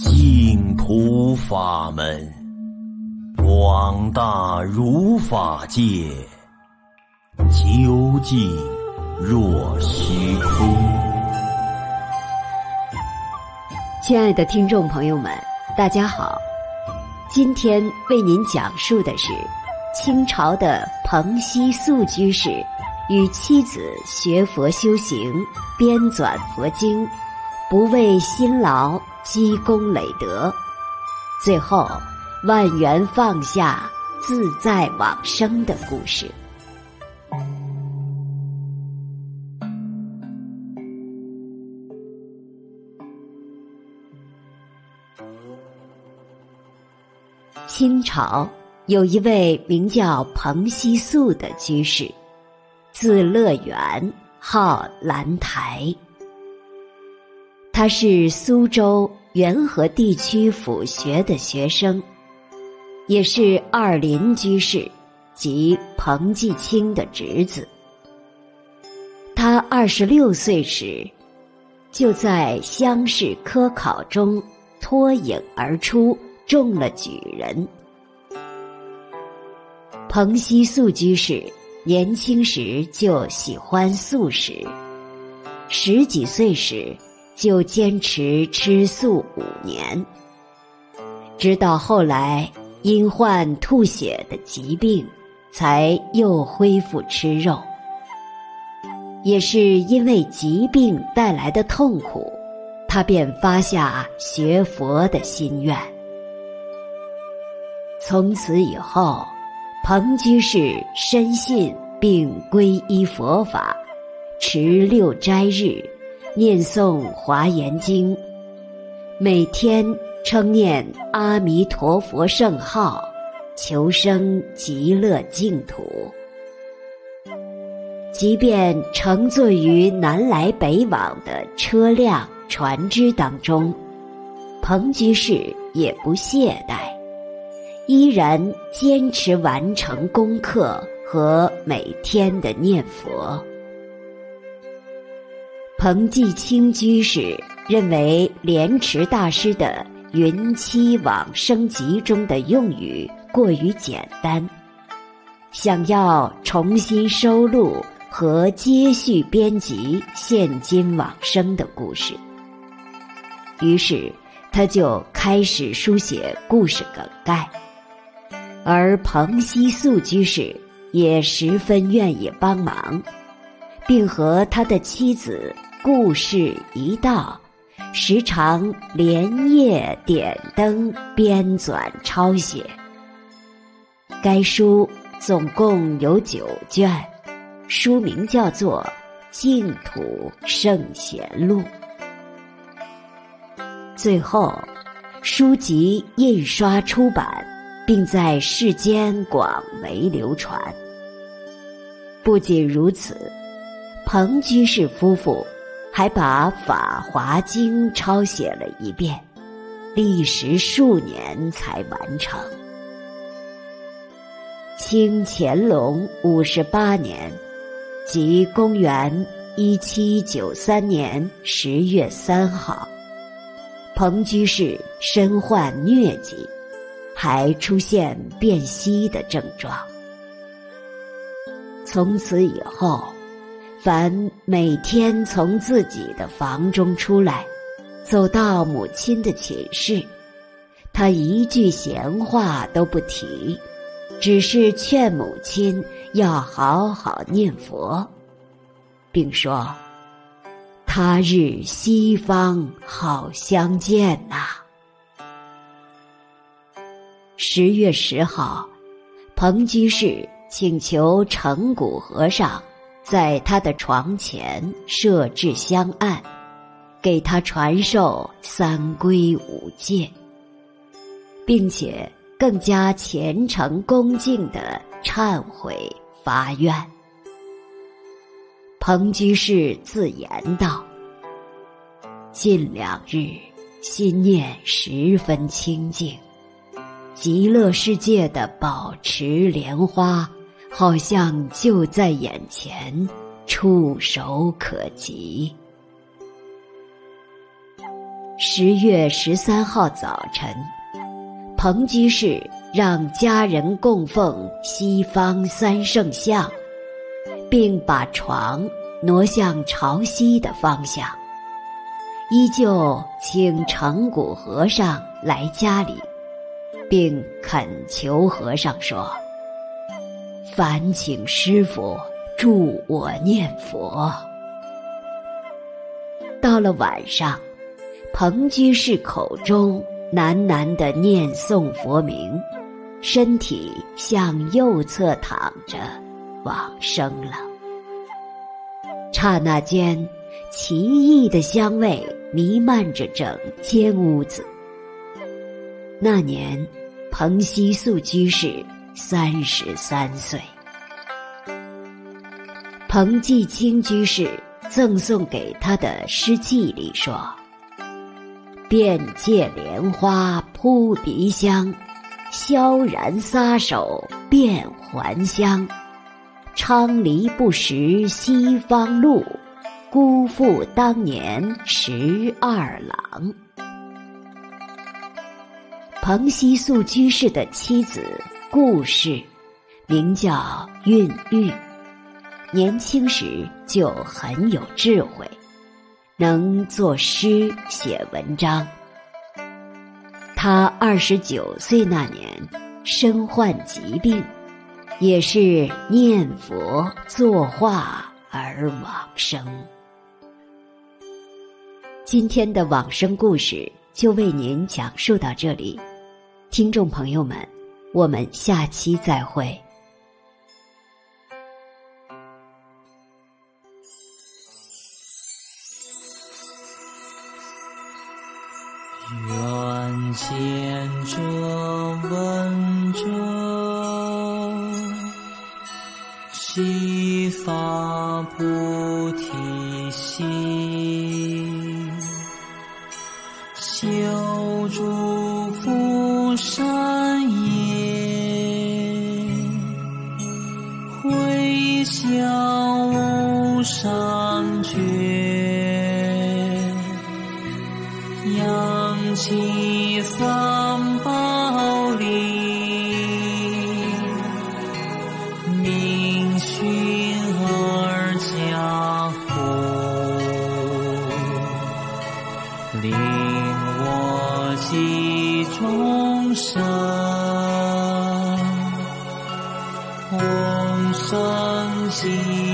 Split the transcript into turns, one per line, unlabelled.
净土法门，广大如法界，究竟若虚空。
亲爱的听众朋友们，大家好，今天为您讲述的是清朝的彭希素居士与妻子学佛修行，编纂佛经。不畏辛劳积功累德，最后万缘放下，自在往生的故事。清朝有一位名叫彭希素的居士，字乐圆，号兰台。他是苏州元和地区府学的学生，也是二林居士及彭继清的侄子。他二十六岁时，就在乡试科考中脱颖而出，中了举人。彭熙素居士年轻时就喜欢素食，十几岁时，就坚持吃素五年，直到后来因患吐血的疾病，才又恢复吃肉。也是因为疾病带来的痛苦，他便发下学佛的心愿。从此以后，彭居士深信并皈依佛法，持六斋日。念诵华严经，每天称念阿弥陀佛圣号，求生极乐净土。即便乘坐于南来北往的车辆、船只当中，彭居士也不懈怠，依然坚持完成功课和每天的念佛。彭继清居士认为莲池大师的《云栖往生集》中的用语过于简单，想要重新收录和接续编辑现今往生的故事，于是他就开始书写故事梗概，而彭希素居士也十分愿意帮忙，并和他的妻子。故事一到，时常连夜点灯编纂抄写。该书总共有九卷，书名叫做《净土圣贤录》。最后，书籍印刷出版，并在世间广为流传。不仅如此，彭居士夫妇。还把《法华经》抄写了一遍，历时数年才完成。清乾隆五十八年，即公元一七九三年十月三号，彭居士身患疟疾，还出现便稀的症状。从此以后。凡每天从自己的房中出来，走到母亲的寝室，他一句闲话都不提，只是劝母亲要好好念佛，并说：“他日西方好相见呐。”十月十号，彭居士请求成古和尚。在他的床前设置香案，给他传授三皈五戒，并且更加虔诚恭敬地忏悔发愿。彭居士自言道：“近两日心念十分清净，极乐世界的宝池莲花。”好像就在眼前，触手可及。十月十三号早晨，彭居士让家人供奉西方三圣像，并把床挪向朝西的方向。依旧请成古和尚来家里，并恳求和尚说：“烦请师父助我念佛。”到了晚上，彭居士口中喃喃地念诵佛名，身体向右侧躺着，往生了。刹那间，奇异的香味弥漫着整间屋子。那年，彭希素居士三十三岁。彭季清居士赠送给他的诗记里说：“遍借莲花扑鼻香，萧然撒手遍还乡。昌黎不识西方路。”辜负当年十二郎。彭希素居士的妻子故事，名叫韵玉，年轻时就很有智慧，能作诗写文章。他二十九岁那年，身患疾病，也是念佛作画而往生。今天的往生故事就为您讲述到这里，听众朋友们，我们下期再会。
愿见者闻者，悉发菩提心。无上觉，扬起三宝铃，明熏而家护。济众生，心。